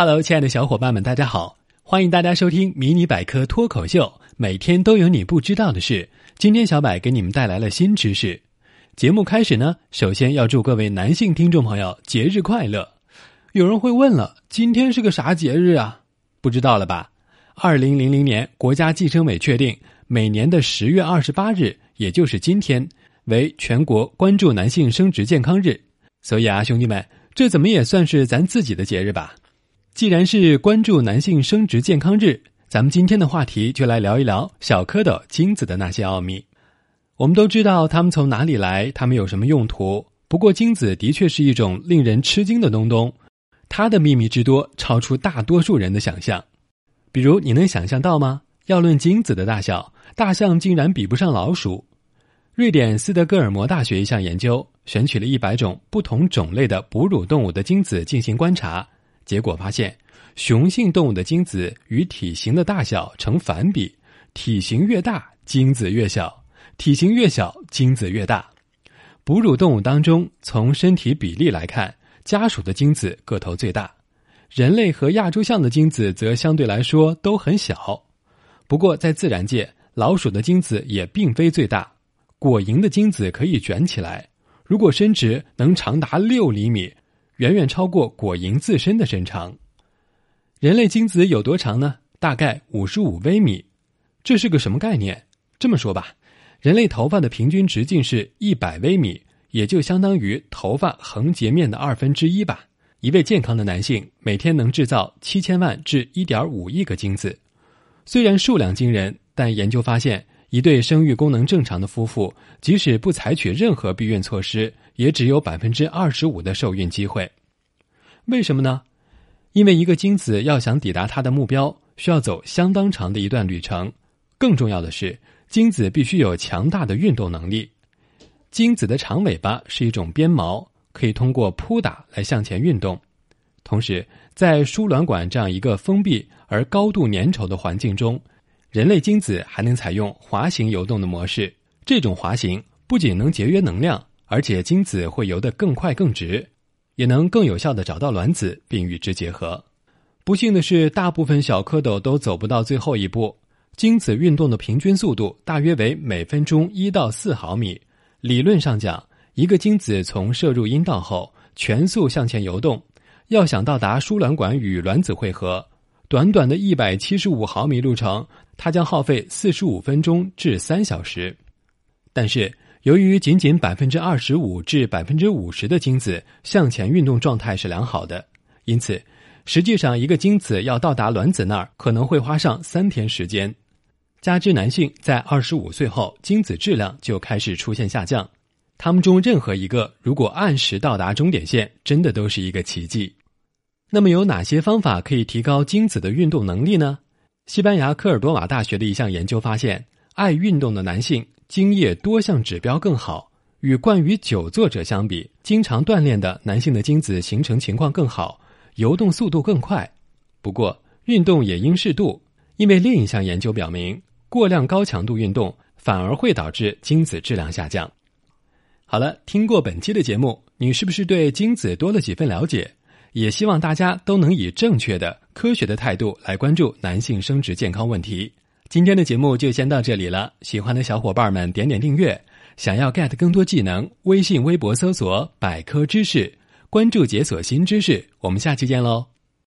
Hello，亲爱的小伙伴们，大家好！欢迎大家收听《迷你百科脱口秀》，每天都有你不知道的事。今天小柏给你们带来了新知识。节目开始呢，首先要祝各位男性听众朋友节日快乐。有人会问了，今天是个啥节日啊？不知道了吧？二零零零年，国家计生委确定，每年的十月二十八日，也就是今天，为全国关注男性生殖健康日。所以啊，兄弟们，这怎么也算是咱自己的节日吧？既然是关注男性生殖健康日，咱们今天的话题就来聊一聊小蝌蚪精子的那些奥秘。我们都知道它们从哪里来，它们有什么用途。不过，精子的确是一种令人吃惊的东东，它的秘密之多超出大多数人的想象。比如，你能想象到吗？要论精子的大小，大象竟然比不上老鼠。瑞典斯德哥尔摩大学一项研究选取了一百种不同种类的哺乳动物的精子进行观察。结果发现，雄性动物的精子与体型的大小成反比，体型越大，精子越小；体型越小，精子越大。哺乳动物当中，从身体比例来看，家鼠的精子个头最大，人类和亚洲象的精子则相对来说都很小。不过，在自然界，老鼠的精子也并非最大，果蝇的精子可以卷起来，如果伸直，能长达六厘米。远远超过果蝇自身的身长。人类精子有多长呢？大概五十五微米。这是个什么概念？这么说吧，人类头发的平均直径是一百微米，也就相当于头发横截面的二分之一吧。一位健康的男性每天能制造七千万至一点五亿个精子。虽然数量惊人，但研究发现，一对生育功能正常的夫妇，即使不采取任何避孕措施。也只有百分之二十五的受孕机会，为什么呢？因为一个精子要想抵达它的目标，需要走相当长的一段旅程。更重要的是，精子必须有强大的运动能力。精子的长尾巴是一种鞭毛，可以通过扑打来向前运动。同时，在输卵管这样一个封闭而高度粘稠的环境中，人类精子还能采用滑行游动的模式。这种滑行不仅能节约能量。而且精子会游得更快更直，也能更有效的找到卵子并与之结合。不幸的是，大部分小蝌蚪都走不到最后一步。精子运动的平均速度大约为每分钟一到四毫米。理论上讲，一个精子从射入阴道后全速向前游动，要想到达输卵管与卵子汇合，短短的一百七十五毫米路程，它将耗费四十五分钟至三小时。但是。由于仅仅百分之二十五至百分之五十的精子向前运动状态是良好的，因此，实际上一个精子要到达卵子那儿可能会花上三天时间。加之男性在二十五岁后精子质量就开始出现下降，他们中任何一个如果按时到达终点线，真的都是一个奇迹。那么有哪些方法可以提高精子的运动能力呢？西班牙科尔多瓦大学的一项研究发现，爱运动的男性。精液多项指标更好，与惯于久坐者相比，经常锻炼的男性的精子形成情况更好，游动速度更快。不过，运动也应适度，因为另一项研究表明，过量高强度运动反而会导致精子质量下降。好了，听过本期的节目，你是不是对精子多了几分了解？也希望大家都能以正确的、科学的态度来关注男性生殖健康问题。今天的节目就先到这里了，喜欢的小伙伴们点点订阅。想要 get 更多技能，微信、微博搜索“百科知识”，关注解锁新知识。我们下期见喽！